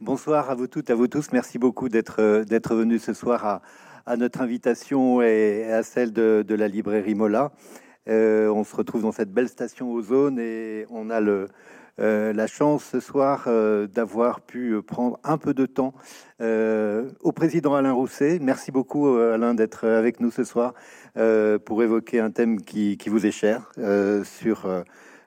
Bonsoir à vous toutes, à vous tous. Merci beaucoup d'être d'être venus ce soir à, notre invitation et à celle de, la librairie Mola. Euh, on se retrouve dans cette belle station Ozone et on a le, euh, la chance ce soir euh, d'avoir pu prendre un peu de temps euh, au président Alain Rousset. Merci beaucoup euh, Alain d'être avec nous ce soir euh, pour évoquer un thème qui, qui vous est cher sur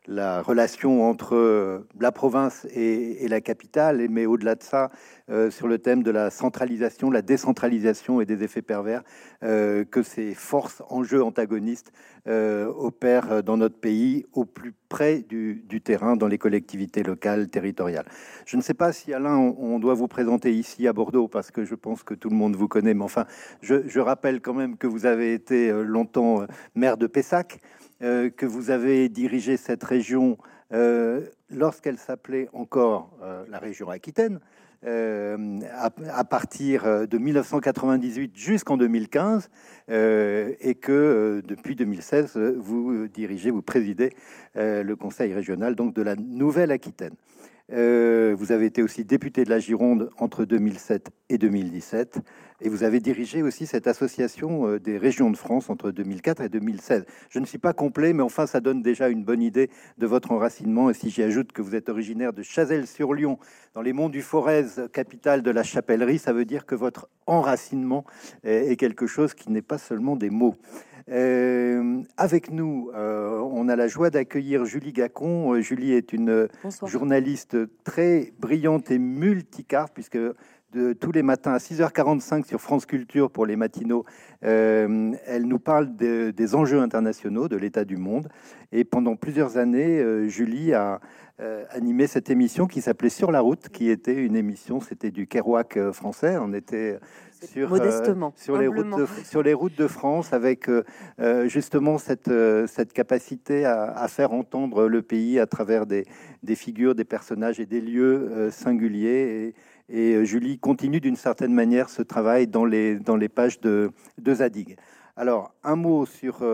la relation entre euh, la province et, la capitale, mais au-delà de ça, euh, sur le thème de la centralisation, la décentralisation et des effets pervers euh, que ces forces en jeu antagonistes opèrent dans notre pays au plus près du, terrain, dans les collectivités locales, territoriales. Je ne sais pas si Alain, on, doit vous présenter ici à Bordeaux, parce que je pense que tout le monde vous connaît, mais enfin, je rappelle quand même que vous avez été longtemps maire de Pessac. Euh, que vous avez dirigé cette région euh, lorsqu'elle s'appelait encore euh, la région Aquitaine, à, partir de 1998 jusqu'en 2015, et que depuis 2016, vous dirigez, vous présidez le conseil régional donc de la Nouvelle-Aquitaine. Vous avez été aussi député de la Gironde entre 2007 et 2017. Et vous avez dirigé aussi cette association euh, des régions de France entre 2004 et 2016. Je ne suis pas complet, mais enfin, ça donne déjà une bonne idée de votre enracinement. Et si j'y ajoute que vous êtes originaire de Chazelles-sur-Lyon, dans les monts du Forez, capitale de la chapellerie, ça veut dire que votre enracinement est quelque chose qui n'est pas seulement des mots. Euh, avec nous, euh, on a la joie d'accueillir Julie Gacon. Euh, Julie est une journaliste très brillante et multicarte, puisque de tous les matins à 6h45 sur France Culture pour les matinaux, elle nous parle des enjeux internationaux, de l'état du monde. Et pendant plusieurs années, Julie a animé cette émission qui s'appelait Sur la route, qui était une émission, c'était du Kerouac français. On était sur, Modestement, sur, les routes de, sur les routes de France, avec euh, euh, justement cette, euh, cette capacité à, faire entendre le pays à travers des, des figures, des personnages et des lieux singuliers. Et, et, Julie continue d'une certaine manière ce travail dans les, dans les pages de, Zadig. Alors, un mot sur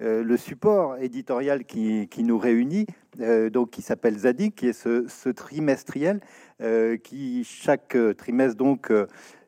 le support éditorial qui, qui nous réunit, donc qui s'appelle Zadig, qui est ce, trimestriel, qui chaque trimestre donc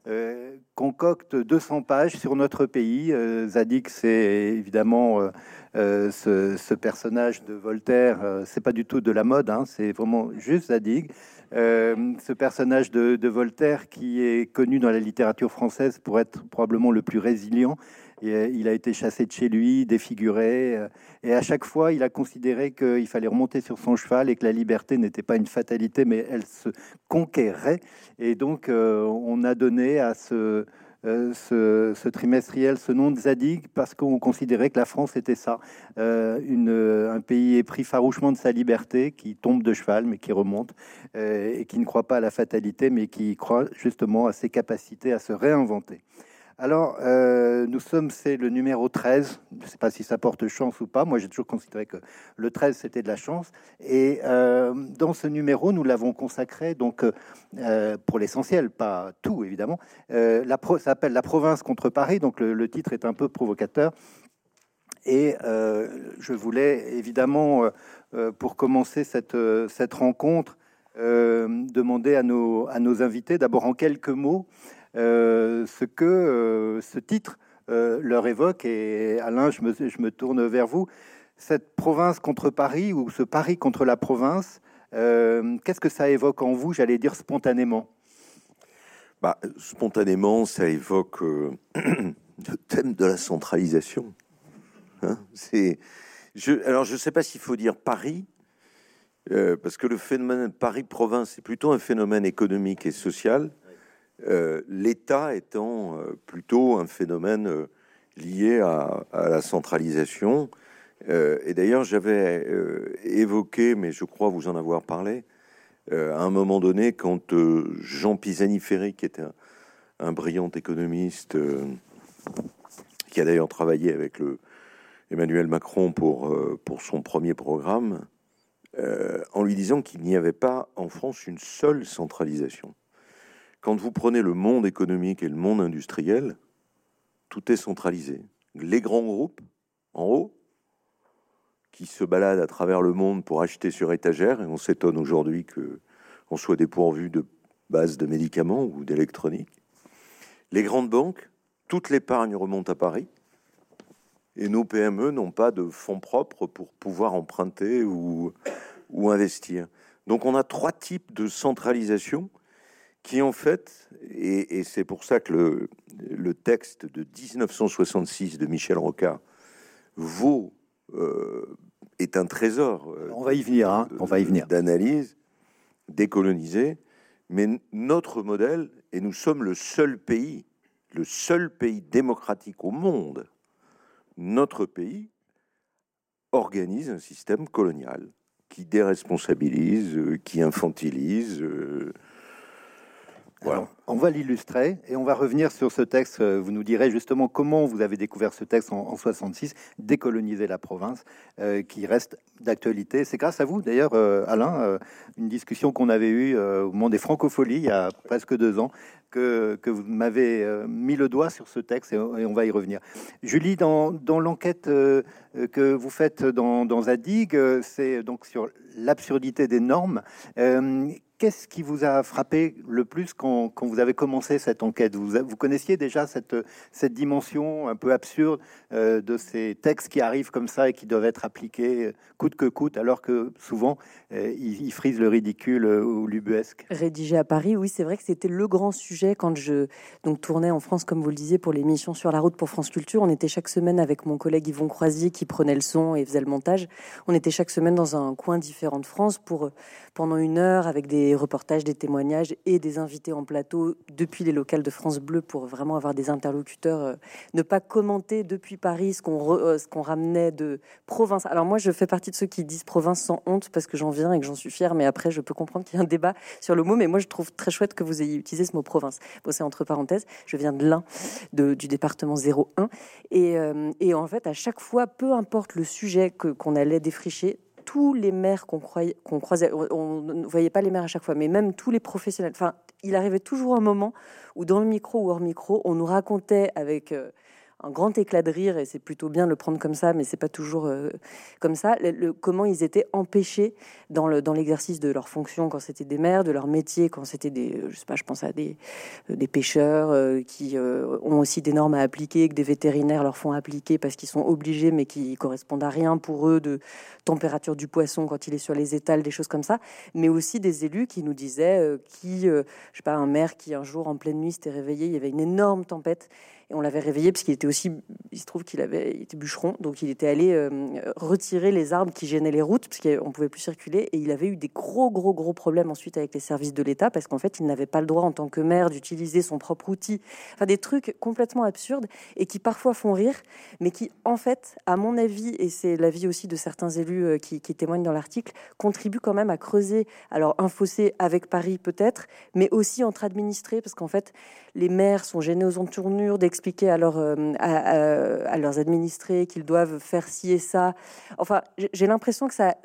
euh, concocte 200 pages sur notre pays. Euh, Zadig, c'est évidemment euh, ce, personnage de Voltaire. c'est pas du tout de la mode, hein, c'est vraiment juste Zadig. Ce personnage de, Voltaire qui est connu dans la littérature française pour être probablement le plus résilient euh, il a été chassé de chez lui, défiguré, euh, et à chaque fois, il a considéré qu'il fallait remonter sur son cheval et que la liberté n'était pas une fatalité, mais elle se conquérait. Et donc, euh, on a donné à ce, ce, trimestriel ce nom de Zadig parce qu'on considérait que la France était ça, une, un pays épris farouchement de sa liberté, qui tombe de cheval mais qui remonte et qui ne croit pas à la fatalité mais qui croit justement à ses capacités à se réinventer. Alors, euh, nous sommes, c'est le numéro 13. Je ne sais pas si ça porte chance ou pas. Moi, j'ai toujours considéré que le 13, c'était de la chance. Et euh, dans ce numéro, nous l'avons consacré, donc, euh, pour l'essentiel, pas tout, évidemment. ça s'appelle La province contre Paris. Donc, le, titre est un peu provocateur. Et je voulais, évidemment, pour commencer cette, cette rencontre, demander à nos, à nos invités, d'abord en quelques mots, ce que euh, ce titre euh, leur évoque. Et Alain, je me, tourne vers vous. Cette province contre Paris ou ce Paris contre la province, qu'est-ce que ça évoque en vous, j'allais dire spontanément? Bah, Spontanément, ça évoque le thème de la centralisation. Hein je, alors, je ne sais pas s'il faut dire Paris, parce que le phénomène Paris-province est plutôt un phénomène économique et social. Euh, l'État étant euh, plutôt un phénomène euh, lié à, la centralisation. et d'ailleurs, j'avais évoqué, mais je crois vous en avoir parlé, à un moment donné, quand Jean Pisani-Ferry, qui était un, brillant économiste, qui a d'ailleurs travaillé avec Emmanuel Macron pour, pour son premier programme, en lui disant qu'il n'y avait pas en France une seule centralisation. Quand vous prenez le monde économique et le monde industriel, tout est centralisé. Les grands groupes, en haut, qui se baladent à travers le monde pour acheter sur étagère, et on s'étonne aujourd'hui qu'on soit dépourvu de base de médicaments ou d'électronique. Les grandes banques, toute l'épargne remonte à Paris. Et nos PME n'ont pas de fonds propres pour pouvoir emprunter ou, ou investir. Donc on a trois types de centralisation qui en fait, et, c'est pour ça que le, le, texte de 1966 de Michel Rocard vaut, euh, est un trésor. Euh, on va y venir, hein. on va y venir. D'analyse, décolonisé, mais notre modèle, et nous sommes le seul pays, le seul pays démocratique au monde, notre pays organise un système colonial qui déresponsabilise, euh, qui infantilise. Euh, on va l'illustrer et on va revenir sur ce texte. Euh, vous nous direz justement comment vous avez découvert ce texte en, 66, décoloniser la province, qui reste d'actualité. C'est grâce à vous, d'ailleurs, Alain, une discussion qu'on avait eue au moment des Francopholies il y a presque deux ans, que, vous m'avez mis le doigt sur ce texte et, on va y revenir. Julie, dans, l'enquête euh, que vous faites dans, dans Zadig, euh, c'est donc sur l'absurdité des normes. Euh, qu'est-ce qui vous a frappé le plus quand, quand vous avez commencé cette enquête? Vous, vous, connaissiez déjà cette, cette dimension un peu absurde de ces textes qui arrivent comme ça et qui doivent être appliqués coûte que coûte, alors que souvent ils, frisent le ridicule ou l'ubuesque? Rédigé à Paris, oui, c'est vrai que c'était le grand sujet quand je donc, tournais en France, comme vous le disiez, pour l'émission Sur la route pour France Culture. On était chaque semaine avec mon collègue Yvon Croisier qui prenait le son et faisait le montage. On était chaque semaine dans un coin différent de France pour euh, pendant une heure avec des reportages, des témoignages et des invités en plateau depuis les locales de France Bleu pour vraiment avoir des interlocuteurs, euh, ne pas commenter depuis Paris ce qu'on euh, ce qu'on ramenait de province. Alors moi, je fais partie de ceux qui disent province sans honte parce que j'en viens et que j'en suis fier. Mais après, je peux comprendre qu'il y a un débat sur le mot. Mais moi, je trouve très chouette que vous ayez utilisé ce mot province. Bon, c'est entre parenthèses. Je viens de l'Ain, du département 01. Et, et en fait, à chaque fois, peu importe le sujet qu'on allait défricher, tous les maires qu'on croyait, croisait, on ne voyait pas les maires à chaque fois, mais même tous les professionnels. Enfin, il arrivait toujours un moment où, dans le micro ou hors micro, on nous racontait avec euh, un grand éclat de rire, et c'est plutôt bien de le prendre comme ça, mais c'est pas toujours euh, comme ça, comment ils étaient empêchés dans, le, dans l'exercice de leur fonction quand c'était des maires, de leur métier quand c'était des, je sais pas, je pense à des, euh, pêcheurs euh, qui ont aussi des normes à appliquer, que des vétérinaires leur font appliquer parce qu'ils sont obligés, mais qui correspondent à rien pour eux, de température du poisson quand il est sur les étals, des choses comme ça, mais aussi des élus qui nous disaient, qui, je sais pas, un maire qui un jour en pleine nuit s'était réveillé, il y avait une énorme tempête, et on l'avait réveillé parce qu'il était aussi, il se trouve qu'il avait, il était bûcheron, donc il était allé euh, retirer les arbres qui gênaient les routes parce qu'on pouvait plus circuler. Et il avait eu des gros, gros, gros problèmes ensuite avec les services de l'État parce qu'en fait, il n'avait pas le droit en tant que maire d'utiliser son propre outil. Enfin, des trucs complètement absurdes et qui parfois font rire, mais qui, en fait, à mon avis, et c'est l'avis aussi de certains élus euh, qui, témoignent dans l'article, contribuent quand même à creuser, alors un fossé avec Paris peut-être, mais aussi entre administrés parce qu'en fait, les maires sont gênés aux entournures d'expliquer à, euh, à, leurs administrés qu'ils doivent faire ci et ça. Enfin, j'ai l'impression que ça,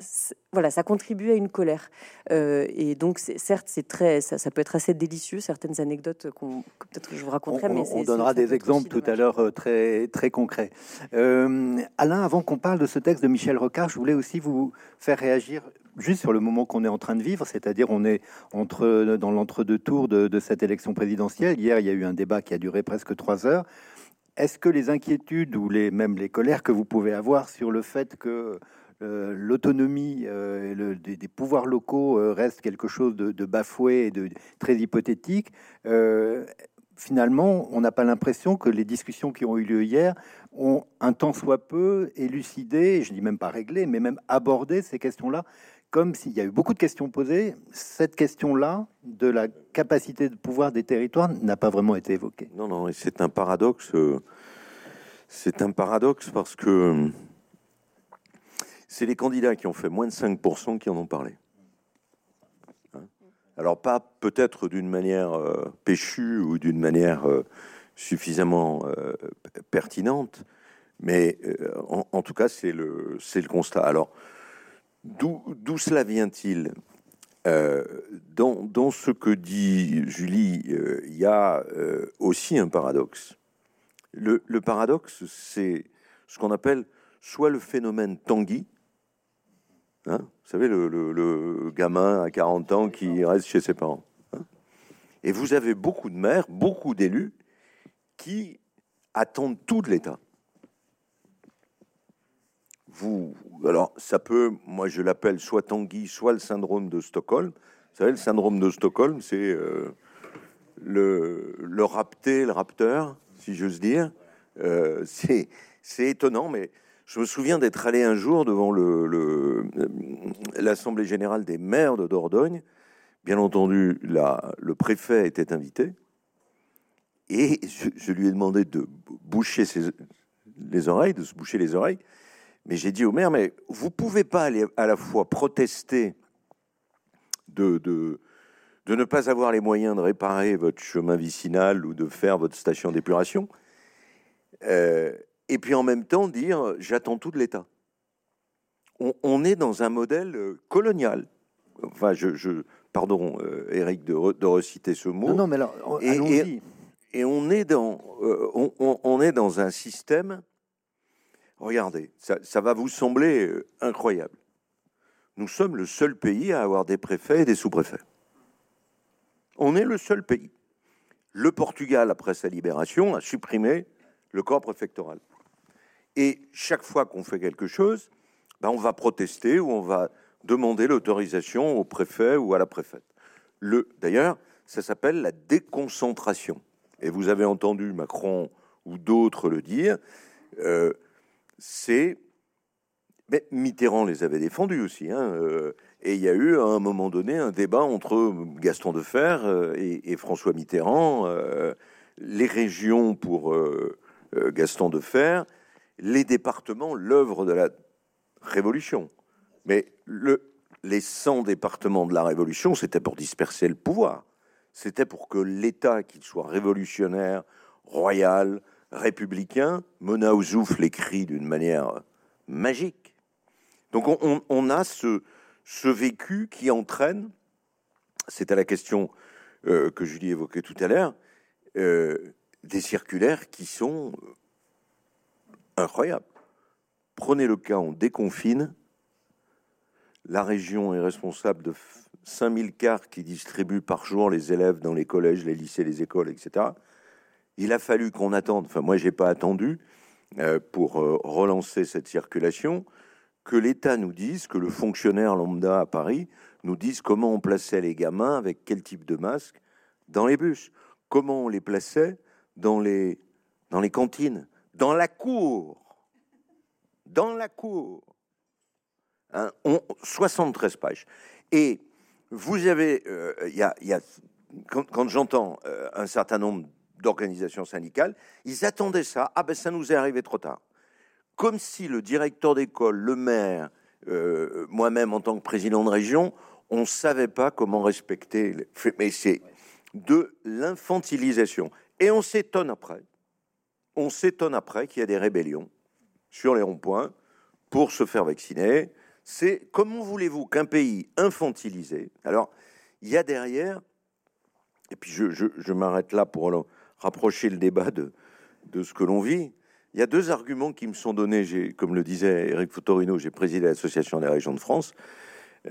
voilà, ça contribue à une colère. Euh, et donc, certes, c'est très, ça, peut être assez délicieux, certaines anecdotes qu'on, peut-être que je vous raconterai. On, mais on donnera des exemples tout à l'heure euh, très, très concrets. Alain, avant qu'on parle de ce texte de Michel Rocard, je voulais aussi vous faire réagir juste sur le moment qu'on est en train de vivre, c'est-à-dire on est entre, dans l'entre-deux tours de, cette élection présidentielle. Hier, il y a eu un débat qui a duré presque trois heures. Est-ce que les inquiétudes ou les, même les colères que vous pouvez avoir sur le fait que euh, l'autonomie euh, des, pouvoirs locaux euh, reste quelque chose de, bafoué et de très hypothétique, finalement, on n'a pas l'impression que les discussions qui ont eu lieu hier ont un tant soit peu élucidé, je dis même pas réglé, mais même abordé ces questions-là comme s'il y a eu beaucoup de questions posées, cette question-là de la capacité de pouvoir des territoires n'a pas vraiment été évoquée. Non, non, et c'est un paradoxe. Euh, c'est un paradoxe parce que euh, c'est les candidats qui ont fait moins de 5% qui en ont parlé. Hein? Alors pas peut-être d'une manière euh, péchue ou d'une manière suffisamment pertinente, mais en, tout cas c'est le, le constat. Alors D'où cela vient-il? Euh, dans, ce que dit Julie, euh, il y a euh, aussi un paradoxe. Le, paradoxe, c'est ce qu'on appelle soit le phénomène Tanguy, hein, vous savez, le, gamin à 40 ans qui reste chez ses parents, hein, Et vous avez beaucoup de maires, beaucoup d'élus qui attendent tout de l'État. Alors, ça peut, moi je l'appelle soit Tanguy, soit le syndrome de Stockholm. Vous savez, le syndrome de Stockholm, c'est euh, le, le rapté, le rapteur, si j'ose dire. Euh, c'est étonnant, mais je me souviens d'être allé un jour devant l'Assemblée le, générale des maires de Dordogne. Bien entendu, la, le préfet était invité. Et je, lui ai demandé de boucher les oreilles, de se boucher les oreilles. Mais j'ai dit au maire, mais vous pouvez pas aller à la fois protester de, de, de ne pas avoir les moyens de réparer votre chemin vicinal ou de faire votre station d'épuration, euh, et puis en même temps dire j'attends tout de l'État. On, est dans un modèle euh, colonial. Enfin, je, je pardon, euh, Eric, de, de, reciter ce mot. Non, non mais alors, allons-y et on est dans, euh, on, est dans un système. Regardez, ça, va vous sembler euh, incroyable. Nous sommes le seul pays à avoir des préfets et des sous-préfets. On est le seul pays. Le Portugal, après sa libération, a supprimé le corps préfectoral. Et chaque fois qu'on fait quelque chose, ben on va protester ou on va demander l'autorisation au préfet ou à la préfète. D'ailleurs, ça s'appelle la déconcentration et vous avez entendu Macron ou d'autres le dire, euh, c'est. Mais Mitterrand les avait défendus aussi. Hein, euh, et il y a eu à un moment donné un débat entre Gaston Defer euh, et, et François Mitterrand. les régions pour Gaston Defer, les départements, l'œuvre de la Révolution. Mais le, les 100 départements de la Révolution, c'était pour disperser le pouvoir c'était pour que l'État, qu'il soit révolutionnaire, royal, républicain, Mona Ouzouf l'écrit d'une manière magique. Donc on, a ce, vécu qui entraîne, c'est à la question euh, que Julie évoquait tout à l'heure, euh, des circulaires qui sont incroyables. Prenez le cas, on déconfine, la région est responsable de 5000 cartes qui distribuent par jour les élèves dans les collèges, les lycées, les écoles, etc. Il a fallu qu'on attende, enfin moi j'ai pas attendu, euh, pour euh, relancer cette circulation, que l'État nous dise, que le fonctionnaire lambda à Paris nous dise comment on plaçait les gamins, avec quel type de masque, dans les bus, comment on les plaçait dans les, dans les cantines, dans la cour, dans la cour. Hein, on, 73 pages. Et vous avez, euh, il y, a, quand, j'entends euh, un certain nombre d'organisations syndicales, ils attendaient ça. Ah ben ça nous est arrivé trop tard. Comme si le directeur d'école, le maire, euh, moi-même en tant que président de région, on savait pas comment respecter. Les... Mais c'est de l'infantilisation. Et on s'étonne après. On s'étonne après qu'il y a des rébellions sur les ronds-points pour se faire vacciner, c'est comment voulez-vous qu'un pays infantilisé, alors il y a derrière, et puis je, m'arrête là pour rapprocher le débat de, ce que l'on vit, il y a deux arguments qui me sont donnés, comme le disait Eric Fotorino, j'ai présidé l'Association des régions de France,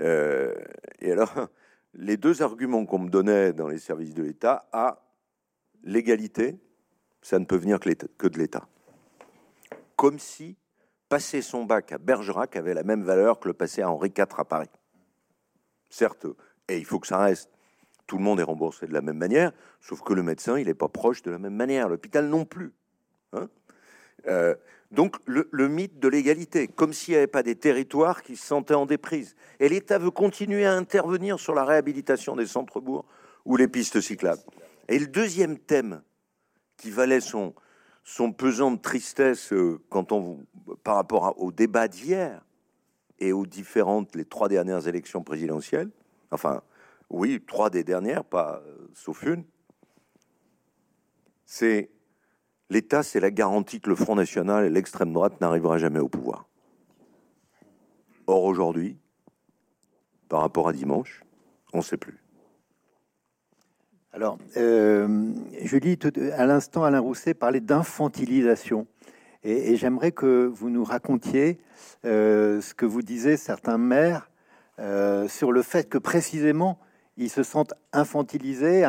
euh, et alors les deux arguments qu'on me donnait dans les services de l'État, à l'égalité, ça ne peut venir que de l'État. Comme si passer son bac à Bergerac avait la même valeur que le passer à Henri IV à Paris. Certes, et il faut que ça reste, tout le monde est remboursé de la même manière, sauf que le médecin, il n'est pas proche de la même manière, l'hôpital non plus. Hein. Euh, donc le, mythe de l'égalité, comme s'il n'y avait pas des territoires qui se sentaient en déprise. Et l'État veut continuer à intervenir sur la réhabilitation des centres-bourgs ou les pistes cyclables. Et le deuxième thème qui valait son, son pesant de tristesse euh, quand on, par rapport au débat d'hier et aux différentes, les trois dernières élections présidentielles. Enfin, oui, trois des dernières, pas euh, sauf une. C'est l'État, c'est la garantie que le Front National et l'extrême droite n'arrivera jamais au pouvoir. Or aujourd'hui, par rapport à dimanche, on ne sait plus. Alors, euh, tout, à l'instant, Alain Rousset parlait d'infantilisation. Et, j'aimerais que vous nous racontiez euh, ce que vous disaient certains maires sur le fait que précisément, ils se sentent infantilisés.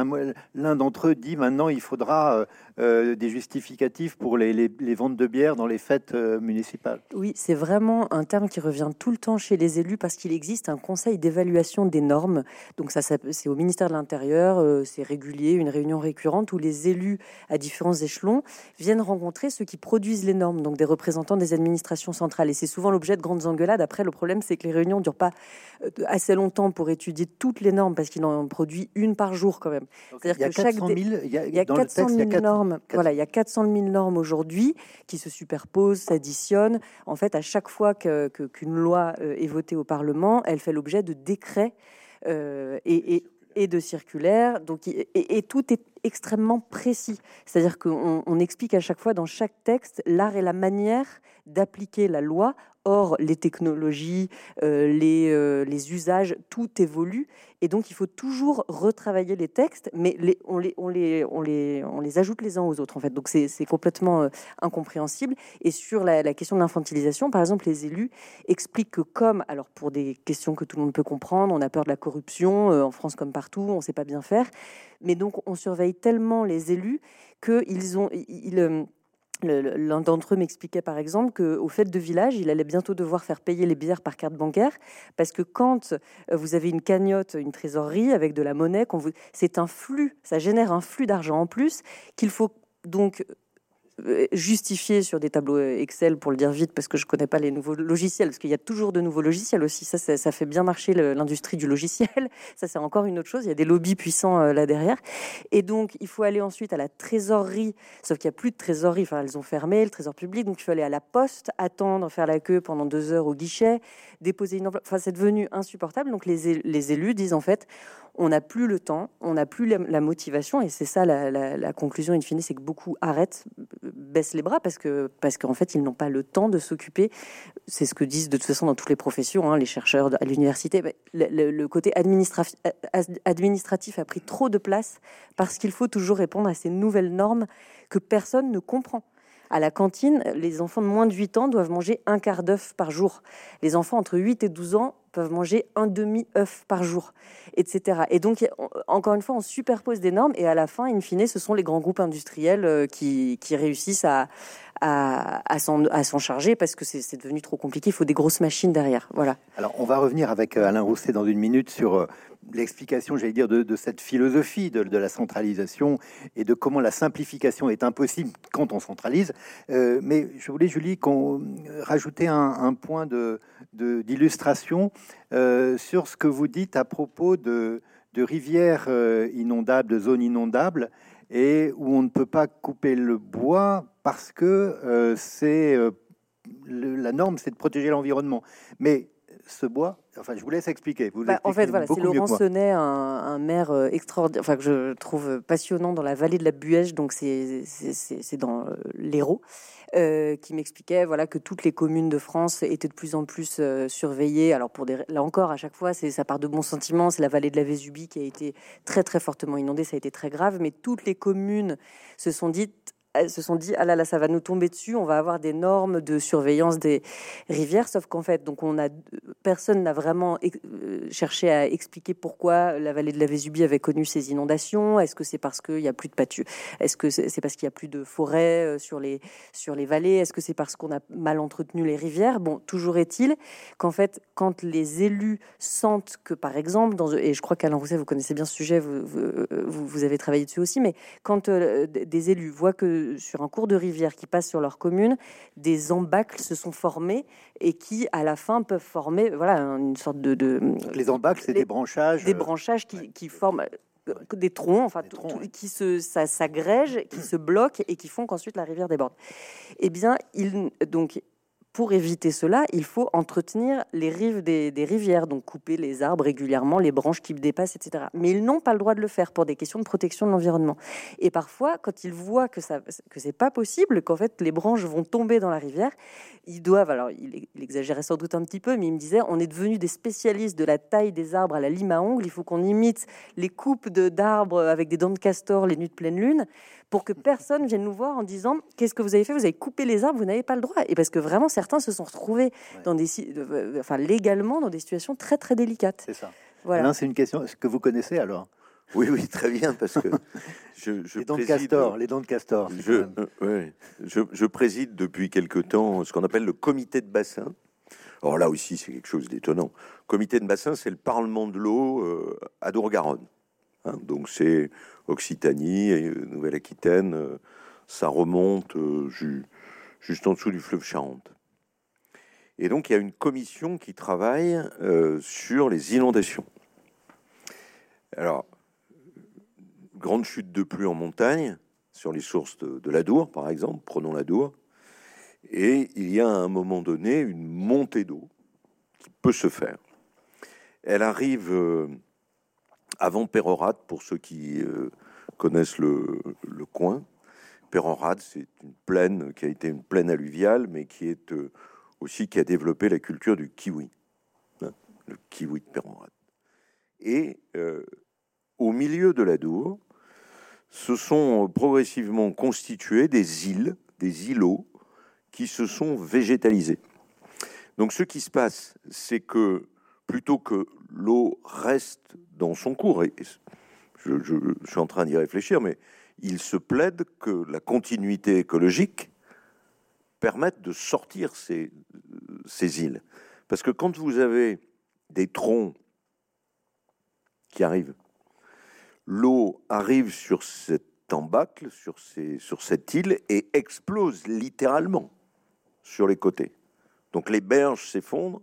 L'un d'entre eux dit maintenant il faudra des justificatifs pour les, ventes de bière dans les fêtes municipales. Oui, c'est vraiment un terme qui revient tout le temps chez les élus parce qu'il existe un conseil d'évaluation des normes. Donc ça, c'est au ministère de l'Intérieur, c'est régulier, une réunion récurrente où les élus à différents échelons viennent rencontrer ceux qui produisent les normes, donc des représentants des administrations centrales. Et c'est souvent l'objet de grandes engueulades. Après, le problème, c'est que les réunions ne durent pas euh, assez longtemps pour étudier toutes les normes, parce qu'il en produit une par jour quand même. C'est-à-dire que chaque il y a, 400 000 normes. Voilà, il y a 400 000 normes aujourd'hui qui se superposent, s'additionnent. En fait, à chaque fois qu'une que, loi euh, est votée au Parlement, elle fait l'objet de décrets euh, et, et, de circulaires. Donc, et, tout est extrêmement précis. C'est-à-dire qu'on on explique à chaque fois dans chaque texte l'art et la manière d'appliquer la loi Or, les technologies, euh, les, euh, les, usages, tout évolue. Et donc, il faut toujours retravailler les textes, mais on, les, on, les, on, les, on les ajoute les uns aux autres, en fait. Donc, c'est complètement euh, incompréhensible. Et sur la, la question de l'infantilisation, par exemple, les élus expliquent que comme, alors pour des questions que tout le monde peut comprendre, on a peur de la corruption, en France comme partout, on ne sait pas bien faire. Mais donc, on surveille tellement les élus qu'ils ont... Ils, L'un d'entre eux m'expliquait par exemple qu'au fait de village, il allait bientôt devoir faire payer les bières par carte bancaire parce que quand euh, vous avez une cagnotte, une trésorerie avec de la monnaie, c'est un flux, ça génère un flux d'argent en plus qu'il faut donc justifié sur des tableaux Excel pour le dire vite parce que je connais pas les nouveaux logiciels parce qu'il y a toujours de nouveaux logiciels aussi. Ça ça, fait bien marcher l'industrie du logiciel. Ça c'est encore une autre chose. Il y a des lobbies puissants euh, là derrière. Et donc il faut aller ensuite à la trésorerie. Sauf qu'il y a plus de trésorerie. Enfin elles ont fermé le trésor public. Donc il faut aller à la poste attendre faire la queue pendant deux heures au guichet déposer une enveloppe. Enfin c'est devenu insupportable. Donc les, les élus disent en fait on n'a plus le temps, on n'a plus la, motivation, et c'est ça la, conclusion in fine, c'est que beaucoup arrêtent, baissent les bras parce que parce qu'en fait ils n'ont pas le temps de s'occuper. C'est ce que disent de toute façon dans toutes les professions, hein, les chercheurs à l'université. Le, côté administratif, administratif a pris trop de place parce qu'il faut toujours répondre à ces nouvelles normes que personne ne comprend. À la cantine, les enfants de moins de 8 ans doivent manger un quart d'œuf par jour. Les enfants entre 8 et 12 ans peuvent manger un demi-œuf par jour, etc. Et donc, encore une fois, on superpose des normes et à la fin, in fine, ce sont les grands groupes industriels euh, qui, réussissent à, à, s'en charger parce que c'est devenu trop compliqué. Il faut des grosses machines derrière. Voilà. Alors, on va revenir avec euh, Alain Rousset dans une minute sur euh, l'explication, j'allais dire, de, cette philosophie de, la centralisation et de comment la simplification est impossible quand on centralise. mais je voulais, Julie, qu'on rajouter un, point d'illustration euh, sur ce que vous dites à propos de, rivières euh, inondables, de zones inondables, et où on ne peut pas couper le bois parce que euh, c'est la norme, c'est de protéger l'environnement. Mais ce bois Enfin, je vous laisse expliquer. Vous bah, en fait, voilà, c'est Laurent Sonnet, un, maire extraordinaire, enfin que je trouve passionnant dans la vallée de la Buège, donc c'est dans l'Hérault. Euh, qui m'expliquait voilà que toutes les communes de France étaient de plus en plus euh, surveillées. Alors pour des, là encore, à chaque fois, c'est ça part de bons sentiments. C'est la vallée de la Vésubie qui a été très très fortement inondée, ça a été très grave. Mais toutes les communes se sont dites se sont dit ah là là ça va nous tomber dessus, on va avoir des normes de surveillance des rivières, sauf qu'en fait donc on a personne n'a vraiment euh, cherché à expliquer pourquoi la vallée de la Vésubie avait connu ces inondations. Est-ce que c'est parce qu'il y a plus de pâture Est-ce que c'est parce qu'il y a plus de forêts euh, sur les sur les vallées? Est-ce que c'est parce qu'on a mal entretenu les rivières? Bon, toujours est-il qu'en fait quand les élus sentent que par exemple dans et je crois qu'Alain Rousset vous connaissez bien ce sujet, vous, vous, avez travaillé dessus aussi, mais quand euh, des élus voient que sur un cours de rivière qui passe sur leur commune, des embâcles se sont formés et qui, à la fin, peuvent former voilà, une sorte de... les embâcles, c'est des branchages Des euh, branchages qui, forment euh, des troncs, enfin, qui se, ça s'agrège, qui se bloquent et qui font qu'ensuite la rivière déborde. Eh bien, il, donc, pour éviter cela, il faut entretenir les rives des, rivières, donc couper les arbres régulièrement, les branches qui dépassent, etc. Mais ils n'ont pas le droit de le faire pour des questions de protection de l'environnement. Et parfois, quand ils voient que ça, que c'est pas possible, qu'en fait les branches vont tomber dans la rivière, ils doivent. Alors, il, exagérait sans doute un petit peu, mais il me disait, on est devenu des spécialistes de la taille des arbres à la lime à ongles. Il faut qu'on imite les coupes d'arbres avec des dents de castor les nuits de pleine lune pour que personne vienne nous voir en disant qu'est-ce que vous avez fait? Vous avez coupé les arbres, vous n'avez pas le droit. Et parce que vraiment, certains se sont retrouvés dans des, enfin, légalement dans des situations très très délicates. C'est ça. Voilà. C'est une question que vous connaissez alors? Oui, oui, très bien, parce que je, je les dents de castor, les dents de castor. Je, euh, je, je, préside depuis quelque temps ce qu'on appelle le comité de bassin. Alors là aussi, c'est quelque chose d'étonnant. Comité de bassin, c'est le Parlement de l'eau euh, à Dour-Garonne. Hein, donc c'est Occitanie et Nouvelle-Aquitaine. Euh, ça remonte juste en dessous du fleuve Charente. Et donc il y a une commission qui travaille sur les inondations. Alors, grande chute de pluie en montagne, sur les sources de, la Dour, par exemple, prenons la Dour, et il y a à un moment donné une montée d'eau qui peut se faire. Elle arrive euh, avant Pérorade, pour ceux qui euh, connaissent le, coin. Pérorade, c'est une plaine qui a été une plaine alluviale, mais qui est euh, aussi qui a développé la culture du kiwi, hein, le kiwi de Pérorade. Et au milieu de la Dour, se sont progressivement constitués des îles, des îlots, qui se sont végétalisés. Donc ce qui se passe, c'est que plutôt que l'eau reste dans son cours, et je, suis en train d'y réfléchir, mais il se plaide que la continuité écologique permette de sortir ces, îles. Parce que quand vous avez des troncs qui arrivent l'eau arrive sur cet embâcle, sur cette île, et explose littéralement sur les côtés. Donc les berges s'effondrent,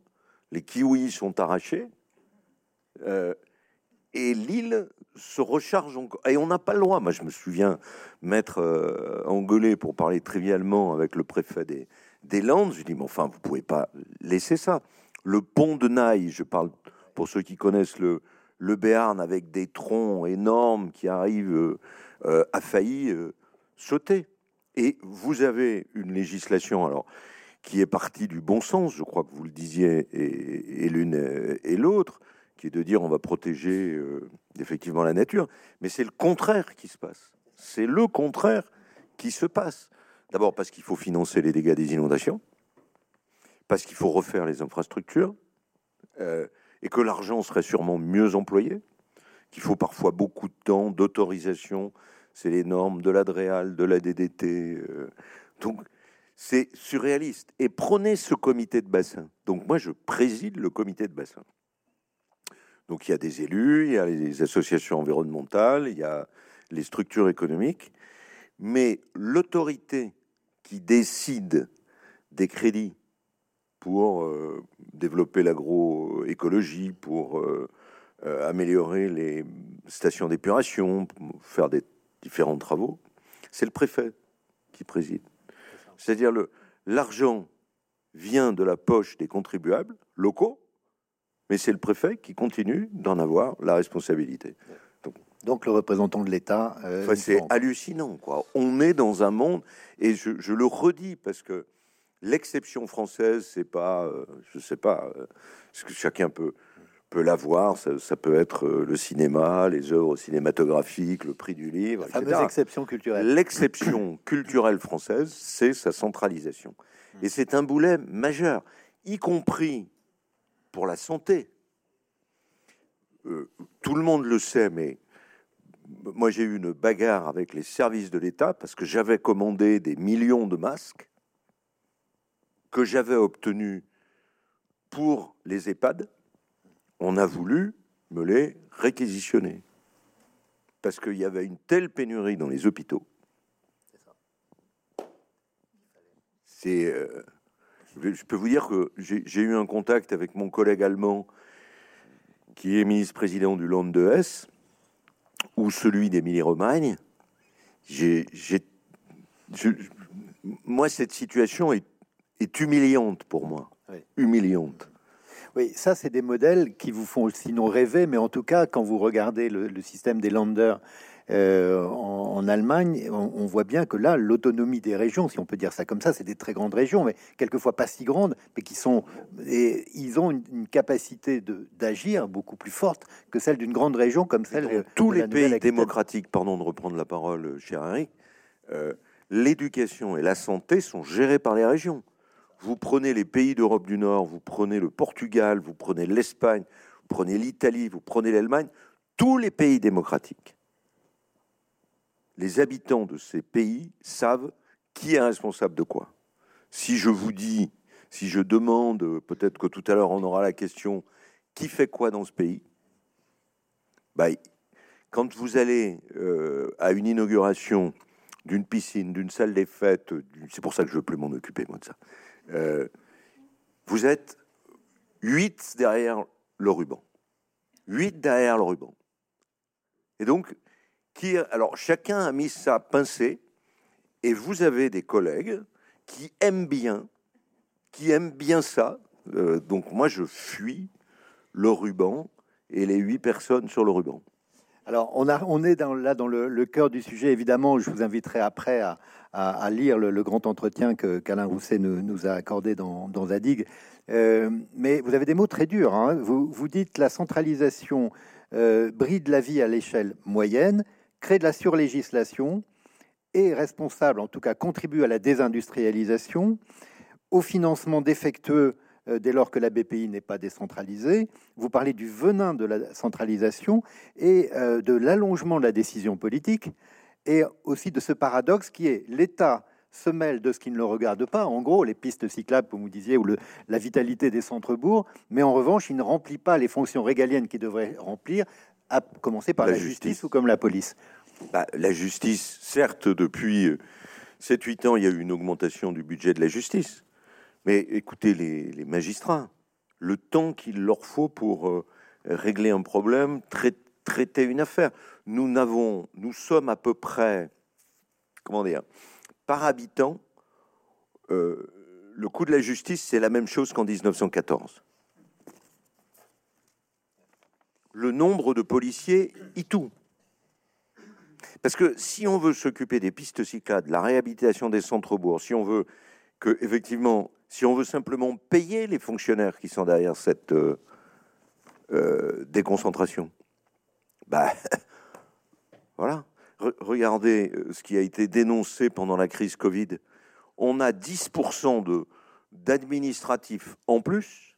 les kiwis sont arrachés, euh, et l'île se recharge encore. Et on n'a pas le droit. Moi, je me souviens m'être euh, engueulé pour parler trivialement avec le préfet des, des Landes. Je dis, mais enfin, vous pouvez pas laisser ça. Le pont de Naï, je parle pour ceux qui connaissent le, le Béarn avec des troncs énormes qui arrivent euh, a failli euh, sauter. Et vous avez une législation alors qui est partie du bon sens, je crois que vous le disiez, et, l'une et l'autre, qui est de dire on va protéger effectivement la nature, mais c'est le contraire qui se passe. C'est le contraire qui se passe. D'abord parce qu'il faut financer les dégâts des inondations, parce qu'il faut refaire les infrastructures et que l'argent serait sûrement mieux employé, qu'il faut parfois beaucoup de temps, d'autorisation, c'est les normes de l'ADREAL, de la DDT. Euh. donc, c'est surréaliste. Et prenez ce comité de bassin. Donc, moi, je préside le comité de bassin. Donc, il y a des élus, il y a les associations environnementales, il y a les structures économiques, mais l'autorité qui décide des crédits pour euh, développer l'agroécologie, pour euh, euh, améliorer les stations d'épuration, faire des différents travaux, c'est le préfet qui préside. C'est-à-dire le l'argent vient de la poche des contribuables locaux, mais c'est le préfet qui continue d'en avoir la responsabilité. Donc, le représentant de l'État. c'est hallucinant, quoi. On est dans un monde, et je, je le redis parce que L'exception française, c'est pas, euh, je sais pas, euh, ce que chacun peut peut l'avoir. Ça, peut être euh, le cinéma, les œuvres cinématographiques, le prix du livre, La fameuse exception culturelle. L'exception culturelle française, c'est sa centralisation. Et c'est un boulet majeur, y compris pour la santé. tout le monde le sait, mais moi j'ai eu une bagarre avec les services de l'État parce que j'avais commandé des millions de masques que j'avais obtenu pour les EHPAD, on a voulu me les réquisitionner. Parce qu'il y avait une telle pénurie dans les hôpitaux. C'est. Euh, je peux vous dire que j'ai eu un contact avec mon collègue allemand qui est ministre-président du Land de Hesse ou celui d'Émilie-Romagne. Moi, cette situation est est humiliante pour moi. Humiliante. Oui, ça, c'est des modèles qui vous font sinon rêver, mais en tout cas, quand vous regardez le, système des landers euh, en, Allemagne, on, voit bien que là, l'autonomie des régions, si on peut dire ça comme ça, c'est des très grandes régions, mais quelquefois pas si grandes, mais qui sont, et ils ont une, capacité d'agir beaucoup plus forte que celle d'une grande région comme celle. de tous les pays démocratiques, pardon de reprendre la parole, cher Eric, euh, l'éducation et la santé sont gérés par les régions. Vous prenez les pays d'Europe du Nord, vous prenez le Portugal, vous prenez l'Espagne, vous prenez l'Italie, vous prenez l'Allemagne, tous les pays démocratiques, les habitants de ces pays savent qui est responsable de quoi. Si je vous dis, si je demande, peut-être que tout à l'heure on aura la question, qui fait quoi dans ce pays bah, Quand vous allez euh, à une inauguration d'une piscine, d'une salle des fêtes, c'est pour ça que je ne veux plus m'en occuper, moi, de ça. Euh, vous êtes huit derrière le ruban. Huit derrière le ruban. Et donc, qui, alors chacun a mis sa pincée, et vous avez des collègues qui aiment bien, qui aiment bien ça. Euh, donc moi, je fuis le ruban et les huit personnes sur le ruban. Alors, on, est dans, là dans le, cœur du sujet. Évidemment, je vous inviterai après à, lire le, grand entretien que qu'Alain Rousset nous, a accordé dans, Zadig. Euh, mais vous avez des mots très durs. Hein. Vous, vous dites la centralisation euh, bride la vie à l'échelle moyenne, crée de la surlégislation, est responsable, en tout cas contribue à la désindustrialisation, au financement défectueux dès lors que la BPI n'est pas décentralisée. Vous parlez du venin de la centralisation et euh, de l'allongement de la décision politique et aussi de ce paradoxe qui est l'État se mêle de ce qui ne le regarde pas, en gros les pistes cyclables, comme vous disiez, ou la vitalité des centres-bourgs, mais en revanche, il ne remplit pas les fonctions régaliennes qu'il devrait remplir, à commencer par la, justice. ou comme la police. Bah, la justice, certes, depuis 7-8 ans, il y a eu une augmentation du budget de la justice. Mais écoutez les, magistrats, le temps qu'il leur faut pour euh, régler un problème, traiter une affaire. Nous n'avons, nous sommes à peu près, comment dire, par habitant, euh, le coût de la justice, c'est la même chose qu'en 1914. Le nombre de policiers y tout. Parce que si on veut s'occuper des pistes cyclables, de la réhabilitation des centres-bourgs, si on veut que, effectivement, si on veut simplement payer les fonctionnaires qui sont derrière cette euh, euh, déconcentration, bah, voilà. regardez euh, ce qui a été dénoncé pendant la crise Covid. On a 10% de, d'administratifs en plus